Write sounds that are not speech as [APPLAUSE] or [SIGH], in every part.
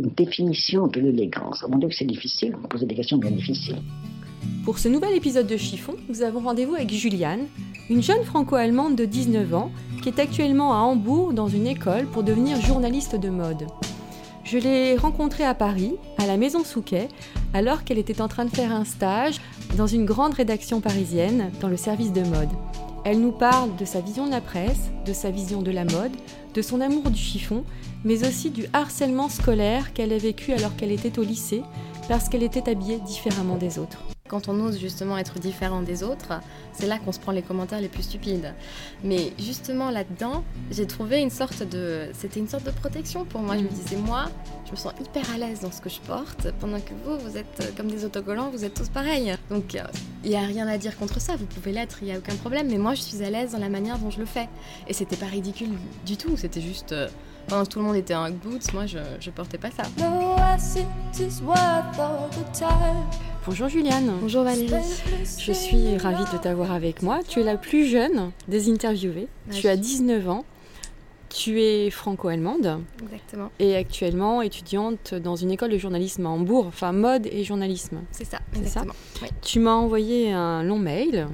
Une définition de l'élégance. Mon Dieu que c'est difficile, me posez des questions bien difficiles. Pour ce nouvel épisode de Chiffon, nous avons rendez-vous avec Juliane, une jeune franco-allemande de 19 ans qui est actuellement à Hambourg dans une école pour devenir journaliste de mode. Je l'ai rencontrée à Paris, à la Maison Souquet, alors qu'elle était en train de faire un stage dans une grande rédaction parisienne dans le service de mode. Elle nous parle de sa vision de la presse, de sa vision de la mode, de son amour du chiffon, mais aussi du harcèlement scolaire qu'elle a vécu alors qu'elle était au lycée, parce qu'elle était habillée différemment des autres. Quand on ose justement être différent des autres, c'est là qu'on se prend les commentaires les plus stupides. Mais justement là-dedans, j'ai trouvé une sorte de... C'était une sorte de protection pour moi. Je me disais, moi, je me sens hyper à l'aise dans ce que je porte, pendant que vous, vous êtes euh, comme des autocollants, vous êtes tous pareils. Donc euh, il n'y a rien à dire contre ça, vous pouvez l'être, il n'y a aucun problème. Mais moi, je suis à l'aise dans la manière dont je le fais. Et c'était pas ridicule du tout, c'était juste... pendant que tout le monde était en boots, moi, je, je portais pas ça. Bonjour Juliane. Bonjour Valérie. Je suis ravie de t'avoir avec moi. Tu es la plus jeune des interviewées. Tu as je- 19 ans. Tu es franco-allemande Exactement. et actuellement étudiante dans une école de journalisme à Hambourg, enfin mode et journalisme. C'est ça, C'est ça exactement. Oui. Tu m'as envoyé un long mail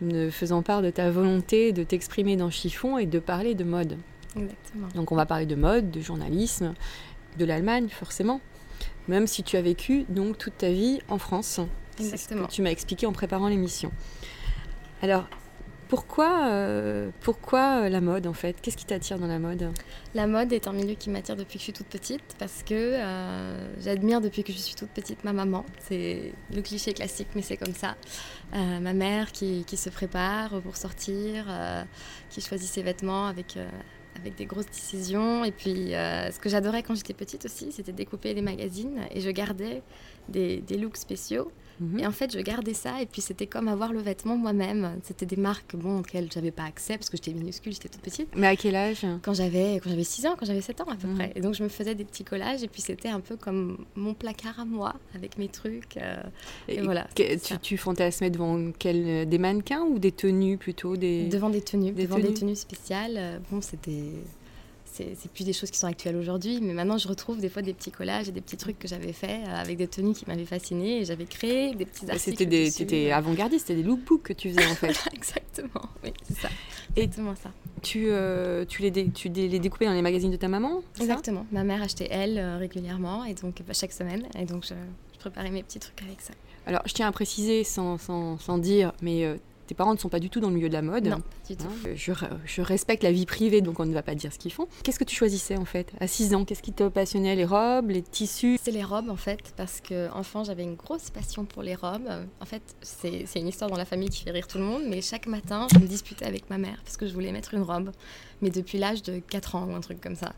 me faisant part de ta volonté de t'exprimer dans Chiffon et de parler de mode. Exactement. Donc on va parler de mode, de journalisme, de l'Allemagne forcément, même si tu as vécu donc toute ta vie en France. C'est ce Exactement. que tu m'as expliqué en préparant l'émission. Alors, pourquoi, euh, pourquoi euh, la mode en fait? Qu'est-ce qui t'attire dans la mode? La mode est un milieu qui m'attire depuis que je suis toute petite parce que euh, j'admire depuis que je suis toute petite ma maman. C'est le cliché classique, mais c'est comme ça. Euh, ma mère qui, qui se prépare pour sortir, qui choisit ses vêtements avec, avec des grosses décisions. Et puis, euh, ce que j'adorais quand j'étais petite aussi, c'était découper des magazines et je gardais des looks spéciaux. Mhm. Et en fait, je gardais ça et puis c'était comme avoir le vêtement moi-même. C'était des marques bon, auxquelles j'avais pas accès parce que j'étais minuscule, j'étais toute petite. Mais à quel âge? Quand j'avais quand j'avais 6 ans, quand j'avais 7 ans à peu Mhm. près. Et donc je me faisais des petits collages et puis c'était un peu comme mon placard à moi avec mes trucs. euh, et voilà, que- tu, tu fantasmais devant quel, des mannequins ou des tenues plutôt des... devant des tenues, des devant tenues? des tenues spéciales. euh, Bon, c'était c'est plus des choses qui sont actuelles aujourd'hui, mais maintenant je retrouve des fois des petits collages et des petits trucs que j'avais fait euh, avec des tenues qui m'avaient fascinée et j'avais créé des petits articles. C'était des, dessus. c'était avant-gardiste, c'était des lookbooks que tu faisais en fait. [LAUGHS] Exactement, oui, c'est ça. Et- Exactement ça. tu, euh, tu, les dé- tu dé- les découpais dans les magazines de ta maman Exactement. Ma mère achetait elle euh, régulièrement et donc bah, chaque semaine et donc je, je préparais mes petits trucs avec ça. Alors, je tiens à préciser, sans, sans, sans dire, mais euh, tes parents ne sont pas du tout dans le milieu de la mode. Non, pas du tout. Hein, je, re- je respecte la vie privée, donc on ne va pas dire ce qu'ils font. Qu'est-ce que tu choisissais en fait À 6 ans, qu'est-ce qui te passionnait Les robes, les tissus? C'est les robes en fait, parce que enfant j'avais une grosse passion pour les robes. En fait, c'est c'est une histoire dans la famille qui fait rire tout le monde, mais chaque matin je me disputais avec ma mère parce que je voulais mettre une robe, mais depuis l'âge de 4 ans ou un truc comme ça.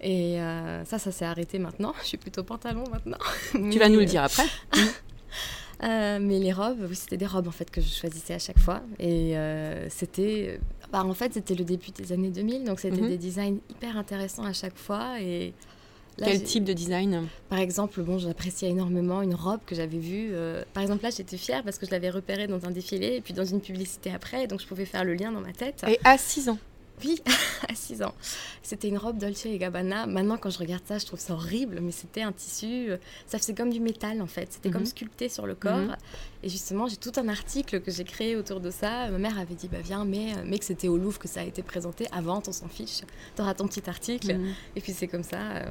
Et euh, ça, ça s'est arrêté maintenant. [LAUGHS] Je suis plutôt pantalon maintenant. Tu vas nous le dire après. [LAUGHS] Euh, mais les robes, oui, c'était des robes en fait que je choisissais à chaque fois. Et euh, c'était, bah, en fait, c'était le début des années 2000, donc c'était Mhm. des designs hyper intéressants à chaque fois. Et là, Quel type de design? Par exemple, bon, j'appréciais énormément une robe que j'avais vue. euh, par exemple, là, j'étais fière parce que je l'avais repérée dans un défilé et puis dans une publicité après, donc je pouvais faire le lien dans ma tête. Et à 6 ans Oui, [LAUGHS] à 6 ans. C'était une robe Dolce et Gabbana. Maintenant, quand je regarde ça, je trouve ça horrible, mais c'était un tissu. euh, Ça faisait comme du métal, en fait. C'était comme Mhm. sculpté sur le corps. Mhm. Et justement, j'ai tout un article que j'ai créé autour de ça. Ma mère avait dit, bah viens, mais, mais que c'était au Louvre que ça a été présenté. Avant, on s'en fiche. T'auras ton petit article. Mhm. Et puis c'est comme ça. euh,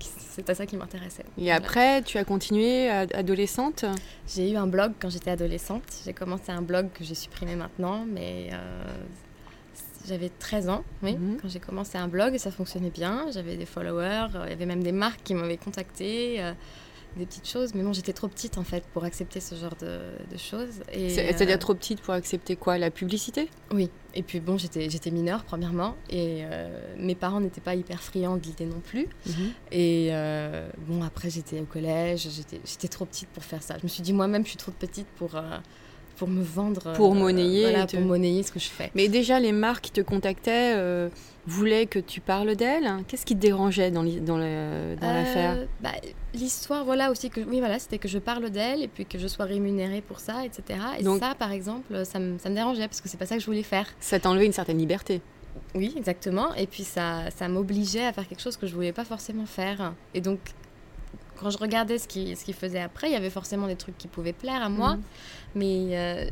c'est à ça qui m'intéressait. Et Voilà. après, tu as continué adolescente? J'ai eu un blog quand j'étais adolescente. J'ai commencé un blog que j'ai supprimé maintenant, mais euh, j'avais 13 ans, oui, Mhm. quand j'ai commencé un blog et ça fonctionnait bien. J'avais des followers, euh, il y avait même des marques qui m'avaient contacté. euh, des petites choses. Mais bon, j'étais trop petite en fait pour accepter ce genre de, de choses. Et, C'est- C'est-à-dire euh, trop petite pour accepter quoi? La publicité? Oui, et puis bon, j'étais mineure premièrement, et mes parents n'étaient pas hyper friands de l'idée non plus. Et euh, bon, après j'étais au collège, j'étais j'étais trop petite pour faire ça. Je me suis dit moi-même, je suis trop petite pour, pour me vendre. Pour euh, monnayer Voilà, et te- pour monnayer ce que je fais. Mais déjà, les marques qui te contactaient euh, voulaient que tu parles d'elles. Qu'est-ce qui te dérangeait dans Euh, l'affaire? bah, L'histoire, voilà aussi que oui, voilà, c'était que je parle d'elle et puis que je sois rémunérée pour ça, etc. Et Donc- ça, par exemple, ça me, ça me dérangeait parce que c'est pas ça que je voulais faire. Ça t'enlevait une certaine liberté. Oui, exactement. Et puis ça, ça m'obligeait à faire quelque chose que je voulais pas forcément faire. Et donc, quand je regardais ce qu'il ce faisait après, il y avait forcément des trucs qui pouvaient plaire à moi. Mhm. Mais euh,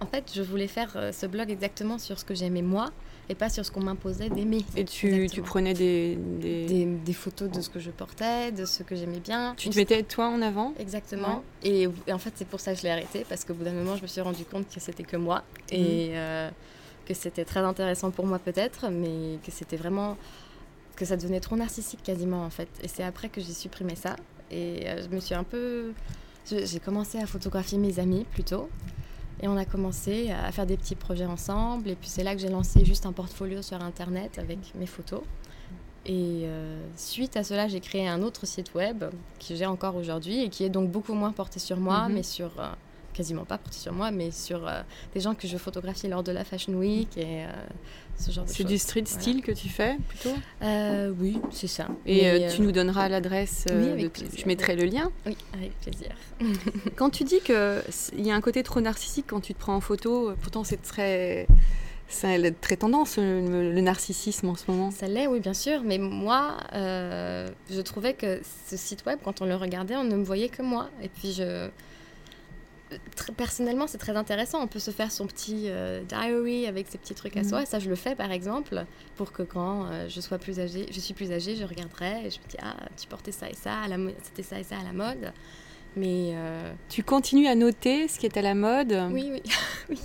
en fait, je voulais faire euh, ce blog exactement sur ce que j'aimais moi et pas sur ce qu'on m'imposait d'aimer. Et tu, tu prenais des, des- des, des photos de ce que je portais, de ce que j'aimais bien. Tu te mettais toi en avant? Exactement. Et, et en fait, c'est pour ça que je l'ai arrêté, parce qu'au bout d'un moment, je me suis rendu compte que c'était que moi. Et euh, que c'était très intéressant pour moi, peut-être, mais que c'était vraiment. que ça devenait trop narcissique quasiment, en fait. Et c'est après que j'ai supprimé ça. Et euh, je me suis un peu. J'ai commencé à photographier mes amis plutôt. Et on a commencé à faire des petits projets ensemble. Et puis c'est là que j'ai lancé juste un portfolio sur Internet avec mes photos. Et euh, suite à cela, j'ai créé un autre site web que j'ai encore aujourd'hui et qui est donc beaucoup moins porté sur moi, Mhm. mais sur euh, quasiment pas porté sur moi, mais sur euh, des gens que je photographie lors de la Fashion Week et euh, ce genre de C'est choses. du street Voilà. style que tu fais plutôt Euh, oui, c'est ça. Et Mais, tu nous donneras l'adresse. oui, de- je mettrai le lien. Oui, avec plaisir. [LAUGHS] Quand tu dis qu'il y a un côté trop narcissique quand tu te prends en photo, pourtant c'est très, c'est très tendance le, le narcissisme en ce moment. Ça l'est, oui, bien sûr. Mais moi, euh, je trouvais que ce site web, quand on le regardait, on ne me voyait que moi. Et puis, je. Personnellement, c'est très intéressant. On peut se faire son petit euh, diary avec ses petits trucs à Mhm. soi. Ça, je le fais, par exemple, pour que quand euh, je sois plus âgée, je suis plus âgée, je regarderai et je me dis ah, tu portais ça et ça, à la c'était ça et ça à la mode. Mais euh, Tu continues à noter ce qui est à la mode. oui, oui, [LAUGHS] oui.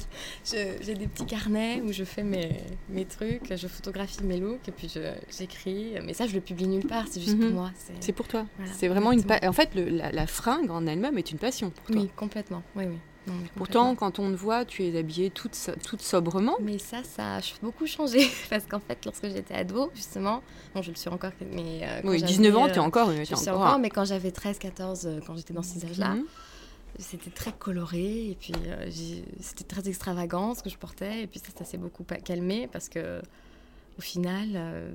J'ai des petits carnets où je fais mes, mes trucs, je photographie mes looks et puis j'écris. Mais ça, je le publie nulle part, c'est juste Mhm. pour moi. c'est- pour toi. Voilà, c'est vraiment une. pa- En fait, le- la, la fringue en elle-même est une passion pour toi. Oui, complètement. Oui, oui. Non, Pourtant, quand on te voit, tu es habillée toute, toute sobrement. Mais ça, ça a beaucoup changé. [LAUGHS] Parce qu'en fait, lorsque j'étais ado, justement, bon, je le suis encore, mais. euh, Oui, j'avais, 19 ans, euh, tu es encore. Je t'es le suis encore- encore, mais quand j'avais 13, 14, euh, quand j'étais dans ces âges-là, Mhm. c'était très coloré et puis euh, c'était très extravagant ce que je portais et puis ça, ça s'est beaucoup calmé parce que au final euh,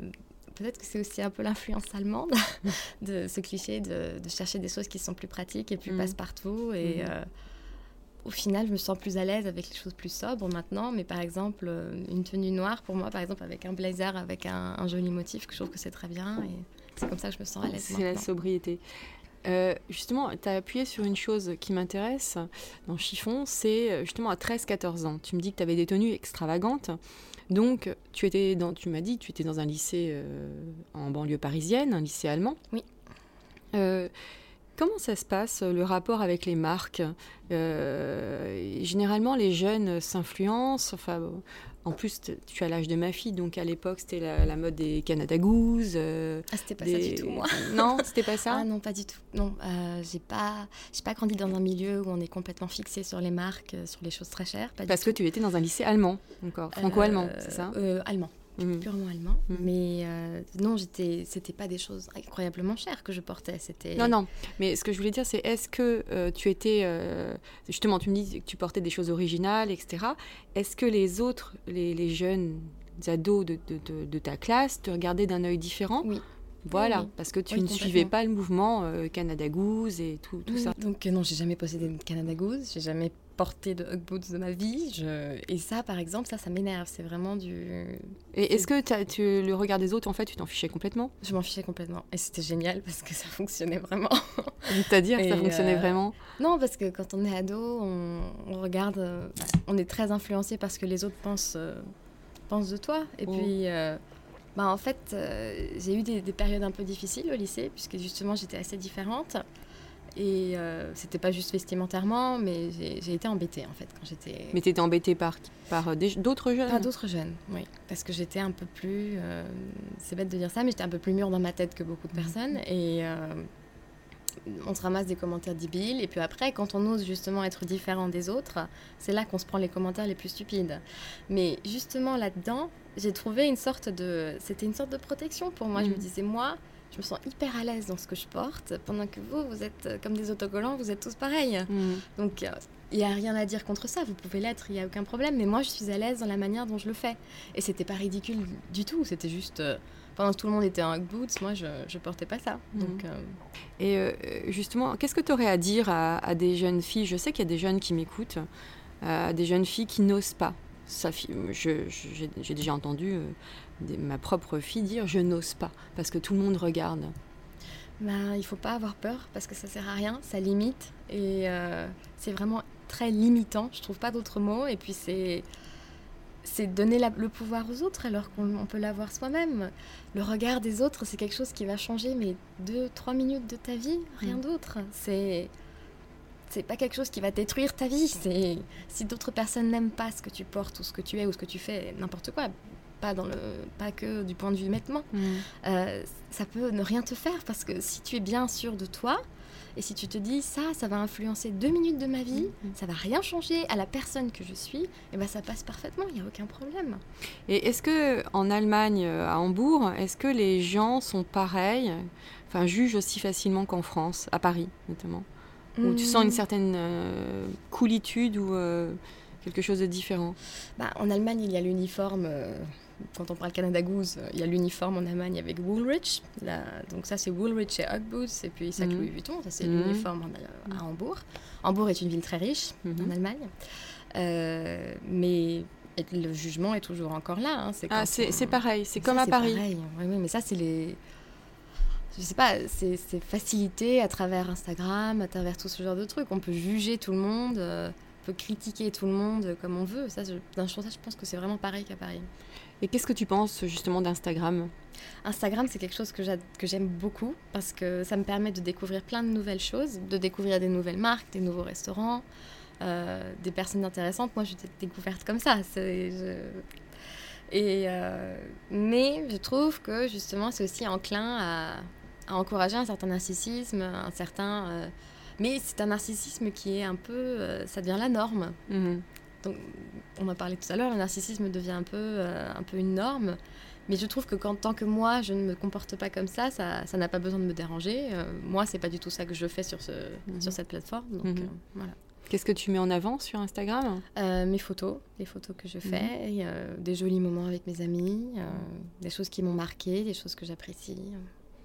peut-être que c'est aussi un peu l'influence allemande [LAUGHS] de ce cliché de, de chercher des choses qui sont plus pratiques et plus Mhm. passe-partout et Mhm. euh, au final je me sens plus à l'aise avec les choses plus sobres maintenant mais par exemple euh, une tenue noire pour moi par exemple avec un blazer avec un, un joli motif que je trouve que c'est très bien et c'est comme ça que je me sens à l'aise C'est la sobriété. Euh, justement, tu as appuyé sur une chose qui m'intéresse dans Chiffon, c'est euh, justement à 13-14 ans. Tu me dis que tu avais des tenues extravagantes. Donc, tu étais dans, tu m'as dit, tu étais dans un lycée euh, en banlieue parisienne, un lycée allemand. Oui. Euh, comment ça se passe, le rapport avec les marques? Euh, Généralement, les jeunes s'influencent. Enfin, en plus, tu as l'âge de ma fille, donc à l'époque, c'était la, la mode des Canada Goose. euh, ah c'était pas ça du tout moi [LAUGHS] Non, c'était pas ça? Ah non, pas du tout. Non, euh, j'ai pas, j'ai pas grandi dans un milieu où on est complètement fixé sur les marques, euh, sur les choses très chères. Pas Parce que tout. tu étais dans un lycée allemand, encore, franco-allemand, Euh, c'est ça? euh, Allemand, Mhm. purement allemand. Mhm. Mais euh, non, j'étais, c'était pas des choses incroyablement chères que je portais. C'était. Non, non, mais ce que je voulais dire, c'est est-ce que euh, tu étais. euh, justement, tu me dis que tu portais des choses originales, etc. Est-ce que les autres, les, les jeunes ados de, de- de- de ta classe, te regardaient d'un œil différent? Oui. Voilà, Oui, parce que tu Oui, ne suivais pas le mouvement Canada Goose et tout, tout Oui, ça. Donc non, j'ai jamais possédé de Canada Goose, j'ai jamais porté de Hug Boots de ma vie. Je... Et ça, par exemple, ça, ça m'énerve. C'est vraiment du. Et est-ce que tu, le regard des autres, en fait, tu t'en fichais complètement? Je m'en fichais complètement. Et c'était génial parce que ça fonctionnait vraiment. [LAUGHS] C'est-à-dire, ça Et, fonctionnait euh, vraiment? Non, parce que quand on est ado, on, on regarde, euh, on est très influencé par ce que les autres pensent, euh, pensent de toi. Et Oh. puis, bah, en fait, j'ai eu des, des périodes un peu difficiles au lycée, puisque justement j'étais assez différente. Et euh, c'était pas juste vestimentairement, mais j'ai été embêtée en fait quand j'étais. Mais t'étais embêtée par, par euh, d'autres jeunes? Pas d'autres jeunes, oui. Parce que j'étais un peu plus. euh, c'est bête de dire ça, mais j'étais un peu plus mûre dans ma tête que beaucoup de personnes. Et, euh, on se ramasse des commentaires débiles. Et puis après, quand on ose justement être différent des autres, c'est là qu'on se prend les commentaires les plus stupides. Mais justement là-dedans, j'ai trouvé une sorte de... C'était une sorte de protection pour moi. Je me Mhm. disais, moi, je me sens hyper à l'aise dans ce que je porte, pendant que vous, vous êtes euh, comme des autocollants, vous êtes tous pareils. Mm. Donc, euh, il n'y a rien à dire contre ça, vous pouvez l'être, il n'y a aucun problème. Mais moi, je suis à l'aise dans la manière dont je le fais. Et c'était pas ridicule du tout, c'était juste. euh, pendant que tout le monde était en Ugg boots, moi, je, je portais pas ça. Mhm. Donc, euh, Et euh, justement, qu'est-ce que tu aurais à dire à, à des jeunes filles? Je sais qu'il y a des jeunes qui m'écoutent, des jeunes filles qui n'osent pas. J'ai déjà entendu ma propre fille dire je n'ose pas parce que tout le monde regarde. ben, il faut pas avoir peur parce que ça sert à rien, ça limite. Et euh, c'est vraiment très limitant, je trouve pas d'autres mots. Et puis, c'est. C'est donner la- le pouvoir aux autres alors qu'on on peut l'avoir soi-même. Le regard des autres, c'est quelque chose qui va changer, mais deux, trois minutes de ta vie, rien Mm. d'autre. C'est. C'est pas quelque chose qui va détruire ta vie. C'est si d'autres personnes n'aiment pas ce que tu portes ou ce que tu es ou ce que tu fais, n'importe quoi, pas dans le, pas que du point de vue vêtements, euh, ça peut ne rien te faire parce que si tu es bien sûr de toi et si tu te dis ça, ça va influencer deux minutes de ma vie, Mhm. ça va rien changer à la personne que je suis, et ben ça passe parfaitement, il n'y a aucun problème. Et est-ce que en Allemagne, euh, à Hambourg, est-ce que les gens sont pareils, enfin jugent aussi facilement qu'en France, à Paris notamment, où tu sens une Hmm. certaine euh, coolitude ou euh, quelque chose de différent? Bah, en Allemagne, il y a l'uniforme. euh, quand on parle Canada Goose, euh, il y a l'uniforme en Allemagne avec Woolrich. Là, donc ça, c'est Woolrich et Ugg Boots, et puis sac Mhm. Louis Vuitton. Ça, c'est Mhm. l'uniforme en- à Hambourg. Hambourg est une ville très riche en Mhm. Allemagne, Euh, mais le jugement est toujours encore là. hein. C'est Ah, on- pareil, c'est Ça, comme à Paris. pareil. Oui, oui, mais ça, c'est les. Je sais pas, c'est facilité à travers Instagram, à travers tout ce genre de trucs. On peut juger tout le monde, euh, on peut critiquer tout le monde comme on veut. Ça, je, je pense que c'est vraiment pareil qu'à Paris. Et qu'est-ce que tu penses justement d'Instagram? Instagram, c'est quelque chose que j'a- que j'aime beaucoup parce que ça me permet de découvrir plein de nouvelles choses, de découvrir des nouvelles marques, des nouveaux restaurants, euh, des personnes intéressantes. Moi, je t'ai découverte comme ça. je- Et, euh, mais je trouve que justement, c'est aussi enclin à, à encourager un certain narcissisme, un certain. euh, mais c'est un narcissisme qui est un peu. euh, ça devient la norme. Mhm. Donc, on en parlait tout à l'heure, le narcissisme devient un peu, euh, un peu une norme. Mais je trouve que quand, tant que moi, je ne me comporte pas comme ça, ça ça n'a pas besoin de me déranger. Euh, moi, c'est pas du tout ça que je fais sur, ce, Mhm. sur cette plateforme. Donc, Mhm. euh, voilà. Qu'est-ce que tu mets en avant sur Instagram? Euh, mes photos, les photos que je fais, et, euh, des jolis moments avec mes amis, euh, des choses qui m'ont marqué, des choses que j'apprécie.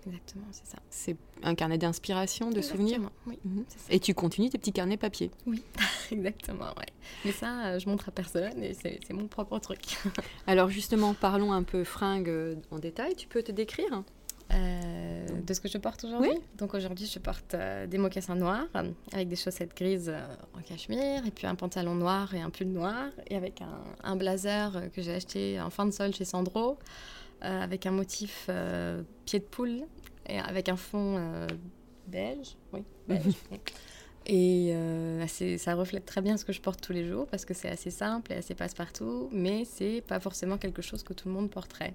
Exactement, c'est ça. C'est un carnet d'inspiration, de souvenirs? Exactement, Oui, Mhm. c'est ça. Et tu continues tes petits carnets papier? [LAUGHS] Exactement, ouais. Mais ça, euh, je montre à personne et c'est c'est mon propre truc. [LAUGHS] Alors justement, parlons un peu fringues euh, en détail. Tu peux te décrire? Euh, de ce que je porte aujourd'hui? Oui. Donc aujourd'hui, je porte euh, des mocassins noirs euh, avec des chaussettes grises en cachemire et puis un pantalon noir et un pull noir et avec un, un blazer que j'ai acheté en fin de solde chez Sandro avec un motif euh, pied de poule et avec un fond euh, beige. Oui, beige. [LAUGHS] Et euh, ça reflète très bien ce que je porte tous les jours parce que c'est assez simple et assez passe-partout, mais c'est pas forcément quelque chose que tout le monde porterait.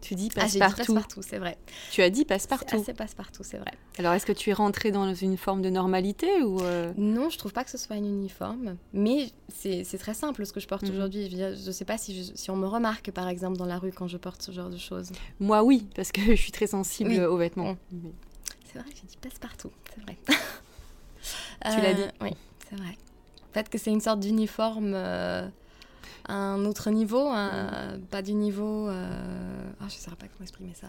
Tu dis Ah, j'ai dit passe-partout. passe-partout, c'est vrai. tu as dit C'est passe-partout. assez passe-partout, c'est vrai. Alors est-ce que tu es rentrée dans une forme de normalité ou euh, Non, je trouve pas que ce soit un uniforme, mais c'est c'est très simple ce que je porte Mhm. aujourd'hui. Je Je sais pas si, je- si on me remarque par exemple dans la rue quand je porte ce genre de choses. Moi oui, parce que [LAUGHS] je suis très sensible Oui. aux vêtements. C'est vrai, j'ai dit passe-partout, c'est vrai. [LAUGHS] Tu l'as dit. Oui, c'est vrai. Peut-être que c'est une sorte d'uniforme euh, à un autre niveau, un- Mm. pas du niveau. euh, Ah, je ne saurais pas comment exprimer ça.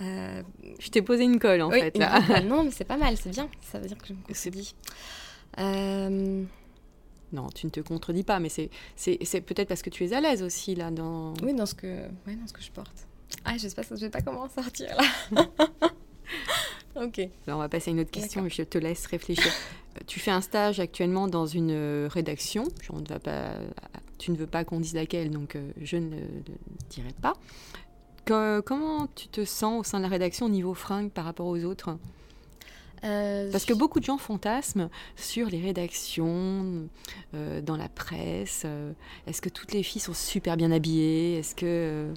Euh, Je t'ai posé une colle en oui, fait là. [LAUGHS] non, mais c'est pas mal, c'est bien. Ça veut dire que je me contredis. Euh, Non, tu ne te contredis pas, mais c'est peut-être parce que tu es à l'aise aussi là dans. Oui, dans ce que, ouais, dans ce que je porte. Ah, je sais pas, je sais pas comment en sortir là. [LAUGHS] ok. Alors, on va passer à une autre question, D'accord. je te laisse réfléchir. Tu fais un stage actuellement dans une euh, rédaction. On ne va pas, tu ne veux pas qu'on dise laquelle, donc euh, je ne le dirai pas. Que- comment tu te sens au sein de la rédaction au niveau fringues par rapport aux autres? Euh, Parce que beaucoup de gens fantasment sur les rédactions, euh, dans la presse. Est-ce que toutes les filles sont super bien habillées? Est-ce que...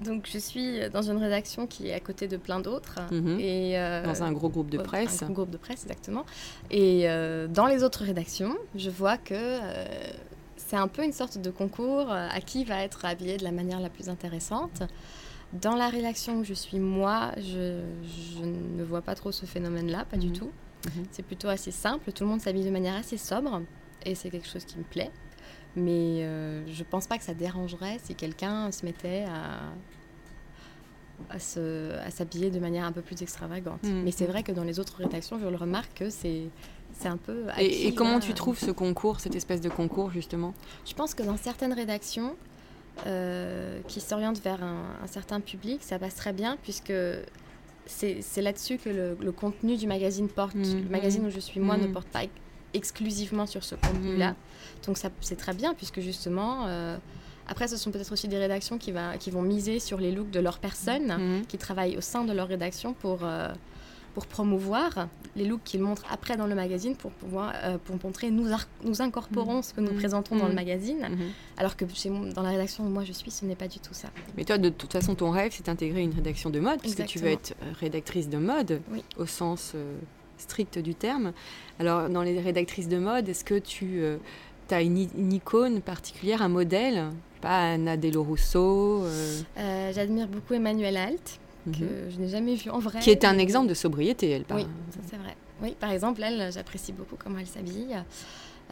Donc je suis dans une rédaction qui est à côté de plein d'autres. Mhm. et euh, Dans un gros groupe de presse. Un gros groupe de presse, exactement. Et euh, dans les autres rédactions, je vois que euh, c'est un peu une sorte de concours à qui va être habillé de la manière la plus intéressante. Dans la rédaction où je suis moi, je, je ne vois pas trop ce phénomène-là, pas du Mhm. tout. Mhm. C'est plutôt assez simple, tout le monde s'habille de manière assez sobre et c'est quelque chose qui me plaît. Mais euh, je pense pas que ça dérangerait si quelqu'un se mettait à, à, se- à s'habiller de manière un peu plus extravagante. Mhm. Mais c'est vrai que dans les autres rédactions, je le remarque que c'est, c'est un peu. Et, acquis, et comment là. tu trouves ce concours, cette espèce de concours justement? Je pense que dans certaines rédactions euh, qui s'orientent vers un, un certain public, ça passe très bien puisque c'est, c'est là-dessus que le, le contenu du magazine porte. Mhm. Le magazine où je suis moi ne porte pas exclusivement sur ce contenu-là. Donc ça, c'est très bien puisque justement... euh, après, ce sont peut-être aussi des rédactions qui, va, qui vont miser sur les looks de leur personne, Mhm. qui travaillent au sein de leur rédaction pour, euh, pour promouvoir les looks qu'ils montrent après dans le magazine pour pouvoir euh, pour montrer nous, incorporons ce que nous présentons dans le magazine. Mhm. Alors que chez, dans la rédaction où moi je suis, ce n'est pas du tout ça. Mais toi, de toute façon, ton rêve, c'est d'intégrer une rédaction de mode, puisque tu veux être rédactrice de mode, Oui. au sens euh, strict du terme. Alors, dans les rédactrices de mode, est-ce que tu as une, icône particulière, un modèle? Pas Anna Dello Russo, euh, Euh, J'admire beaucoup Emmanuel Alt, mhm. que je n'ai jamais vu en vrai. qui est un exemple de sobriété, elle. par- Oui, c'est vrai. Oui, par exemple, elle, j'apprécie beaucoup comment elle s'habille.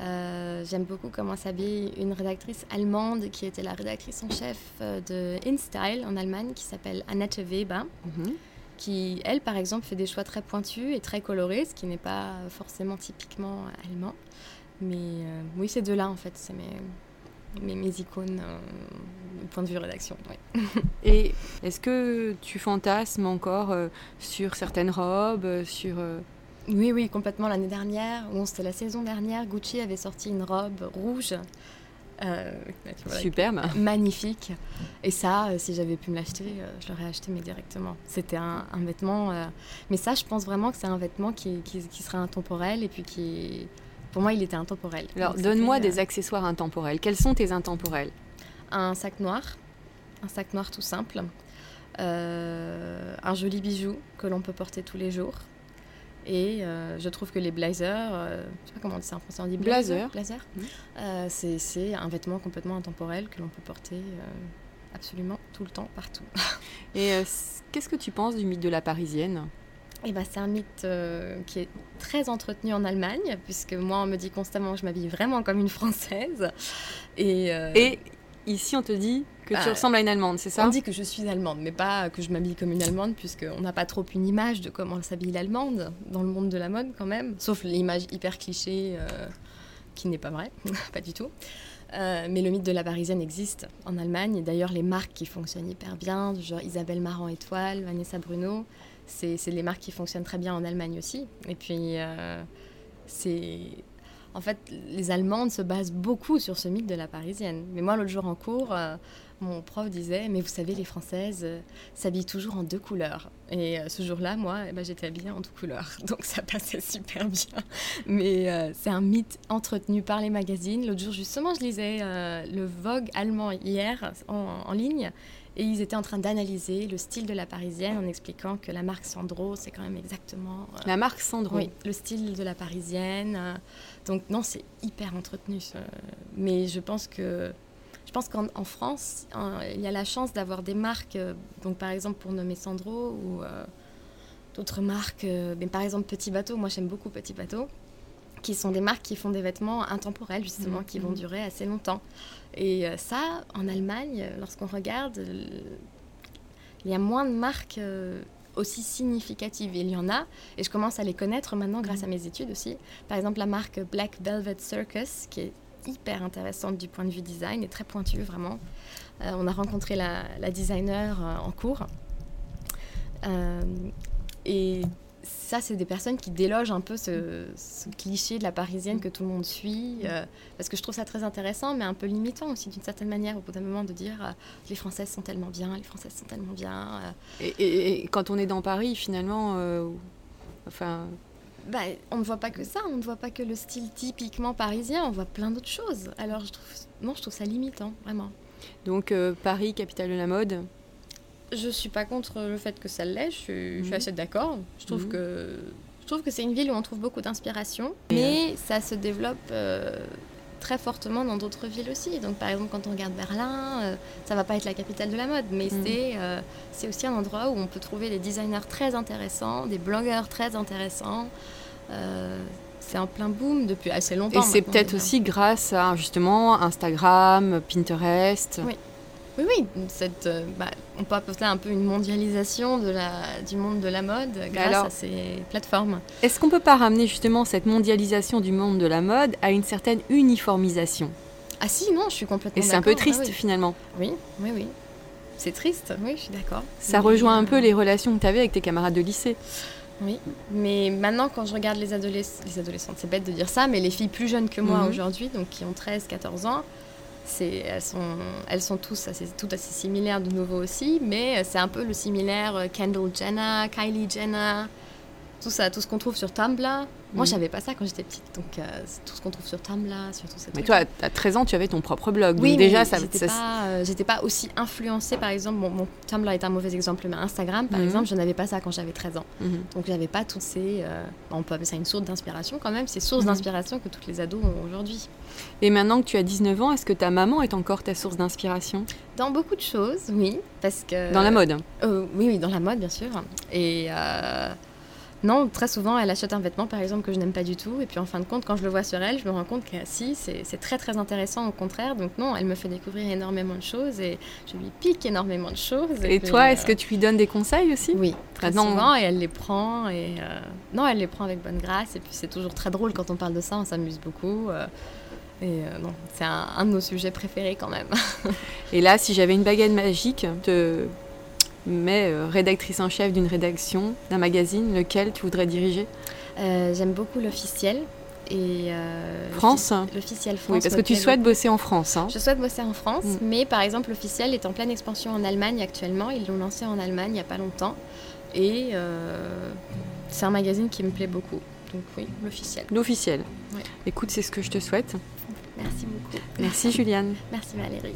Euh, J'aime beaucoup comment s'habille une rédactrice allemande qui était la rédactrice en chef euh, de InStyle en Allemagne, qui s'appelle Annette Weber. Mhm. Qui, elle, par exemple, fait des choix très pointus et très colorés, ce qui n'est pas forcément typiquement allemand. Mais euh, oui, ces deux-là, en fait, c'est mes, mes, mes icônes euh, du point de vue rédaction. [LAUGHS] Et est-ce que tu fantasmes encore euh, sur certaines robes, euh, sur... Oui, oui, complètement. L'année dernière, bon, c'était la saison dernière, Gucci avait sorti une robe rouge. Euh, Superbe. magnifique. Et ça, euh, si j'avais pu me l'acheter, euh, je l'aurais acheté, mais directement. C'était un, un vêtement. euh, Mais ça, je pense vraiment que c'est un vêtement qui, qui, qui sera intemporel et puis qui. Pour moi, il était intemporel. Alors, donne-moi des accessoires intemporels. Quels sont tes intemporels? Un sac noir. Un sac noir tout simple. Euh, un joli bijou que l'on peut porter tous les jours. Et euh, je trouve que les blazers, euh, je sais pas comment on dit ça en français, on dit blazer. Blazer. Euh, c'est, un vêtement complètement intemporel que l'on peut porter euh, absolument tout le temps, partout. [LAUGHS] Et qu'est-ce que tu penses du mythe de la parisienne? Et ben, c'est un mythe euh, qui est très entretenu en Allemagne, puisque moi, on me dit constamment que je m'habille vraiment comme une Française. Et, euh, Et ici, on te dit que tu Bah, ressembles à une Allemande, c'est ça on dit que je suis allemande, mais pas que je m'habille comme une Allemande, puisqu'on n'a pas trop une image de comment s'habille l'Allemande dans le monde de la mode quand même, sauf l'image hyper cliché euh, qui n'est pas vraie, [LAUGHS] pas du tout. Euh, mais le mythe de la parisienne existe en Allemagne, d'ailleurs les marques qui fonctionnent hyper bien, du genre Isabelle Marant Étoile, Vanessa Bruno, c'est les marques qui fonctionnent très bien en Allemagne aussi. Et puis, euh, c'est. En fait, les Allemandes se basent beaucoup sur ce mythe de la parisienne. Mais moi, l'autre jour en cours, mon prof disait Mais vous savez, les Françaises euh, s'habillent toujours en deux couleurs. Et euh, ce jour-là, moi, eh ben, j'étais habillée en deux couleurs. [LAUGHS] Donc ça passait super bien. Mais euh, c'est un mythe entretenu par les magazines. L'autre jour, justement, je lisais le Vogue allemand hier en, en ligne. Et ils étaient en train d'analyser le style de la parisienne en expliquant que la marque Sandro, c'est quand même exactement. euh, La marque Sandro. oui, le style de la parisienne. euh, donc non, c'est hyper entretenu. Mais je pense que je pense qu'en en France, hein, il y a la chance d'avoir des marques. euh, donc par exemple pour nommer Sandro ou euh, d'autres marques. euh, mais par exemple Petit Bateau. Moi j'aime beaucoup Petit Bateau, qui sont des marques qui font des vêtements intemporels justement, Mhm, qui vont mhm. durer assez longtemps. Et ça, en Allemagne, lorsqu'on regarde, il y a moins de marques. aussi significatives. Il y en a, et je commence à les connaître maintenant grâce à mes études aussi. Par exemple, la marque Black Velvet Circus, qui est hyper intéressante du point de vue design et très pointue vraiment. Euh, on a rencontré la, designer euh, en cours. Euh, et ça, c'est des personnes qui délogent un peu ce, cliché de la parisienne que tout le monde suit, parce que je trouve ça très intéressant, mais un peu limitant aussi d'une certaine manière, au bout d'un moment, de dire les Françaises sont tellement bien, les Françaises sont tellement bien. Et, et- quand on est dans Paris, finalement, enfin, Bah, on ne voit pas que ça, on ne voit pas que le style typiquement parisien, on voit plein d'autres choses. Alors, je trouve, non, je trouve ça limitant, vraiment. donc euh, Paris, capitale de la mode? Je suis pas contre le fait que ça l'est, je, suis- je suis Mhm. assez d'accord. Je trouve Mhm. que je trouve que c'est une ville où on trouve beaucoup d'inspiration, mais ça se développe euh, très fortement dans d'autres villes aussi. Donc par exemple quand on regarde Berlin, euh, ça va pas être la capitale de la mode, mais c'est euh, c'est aussi un endroit où on peut trouver des designers très intéressants, des blogueurs très intéressants. Euh, c'est en plein boom depuis assez longtemps. Et c'est peut-être aussi grâce à justement Instagram, Pinterest. Oui. Oui, oui, cette, euh, bah, on peut appeler un peu une mondialisation de la, du monde de la mode grâce alors- à ces plateformes. Est-ce qu'on peut pas ramener justement cette mondialisation du monde de la mode à une certaine uniformisation? Ah si, non, je suis complètement Et c'est un peu d'accord, triste ah finalement. oui. oui, oui. C'est triste, oui, je suis d'accord. Ça rejoint un euh, peu les relations que tu avais avec tes camarades de lycée. Oui, mais maintenant quand je regarde les, les adolescentes, c'est bête de dire ça, mais les filles plus jeunes que moi Mhm. aujourd'hui, donc qui ont 13-14 ans, c'est, elles, sont, elles sont tous assez, toutes assez similaires de nouveau aussi, mais c'est un peu le similaire euh, Kendall Jenner, Kylie Jenner, tout ça, tout ce qu'on trouve sur Tumblr. Moi, je savais pas ça quand j'étais petite, donc euh, tout ce qu'on trouve sur Tumblr, sur tous ces Mais toi, à 13 ans, tu avais ton propre blog. Oui, donc déjà, mais ça, j'étais ça- pas, euh, j'étais pas aussi influencée, par exemple, bon, mon Tumblr est un mauvais exemple, mais Instagram, par Mhm. exemple, je n'avais pas ça quand j'avais 13 ans. Mhm. Donc j'avais pas toutes ces... euh, on peut appeler ça une source d'inspiration quand même, c'est source Mhm. d'inspiration que toutes les ados ont aujourd'hui. Et maintenant que tu as 19 ans, est-ce que ta maman est encore ta source d'inspiration? Dans beaucoup de choses, oui, parce que... Dans la mode Euh, Oui, oui, dans la mode, bien sûr. Et euh, non, très souvent, elle achète un vêtement, par exemple, que je n'aime pas du tout. Et puis, en fin de compte, quand je le vois sur elle, je me rends compte que si, c'est très, très intéressant, au contraire. Donc non, elle me fait découvrir énormément de choses et je lui pique énormément de choses. Et puis, toi, euh, est-ce que tu lui donnes des conseils aussi? Oui, très souvent, et elle les prend. Et euh, non, elle les prend avec bonne grâce. Et puis c'est toujours très drôle quand on parle de ça, on s'amuse beaucoup. euh, et non, c'est un, un de nos sujets préférés quand même. Et là, si j'avais une baguette magique, te mets euh, rédactrice en chef d'une rédaction, d'un magazine, lequel tu voudrais diriger? Euh, J'aime beaucoup l'officiel. Et euh, France l'offici- L'officiel France. Oui, parce que tu souhaites bosser en France. hein. Je souhaite bosser en France, Mm. mais par exemple, l'officiel est en pleine expansion en Allemagne actuellement. Ils l'ont lancé en Allemagne il n'y a pas longtemps. Et c'est un magazine qui me plaît beaucoup. Donc oui, l'officiel. L'officiel. Ouais. Écoute, c'est ce que je te souhaite. Merci beaucoup. Merci Juliane. Merci Valérie.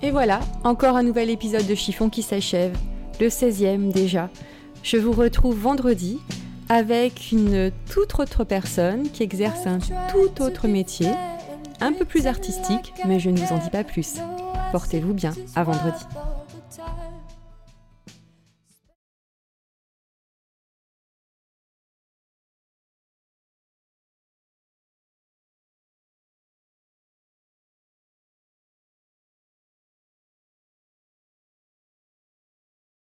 Et voilà, encore un nouvel épisode de Chiffon qui s'achève, le 16e déjà. Je vous retrouve vendredi avec une toute autre personne qui exerce un tout autre métier, un peu plus artistique, mais je ne vous en dis pas plus. Portez-vous bien, à vendredi.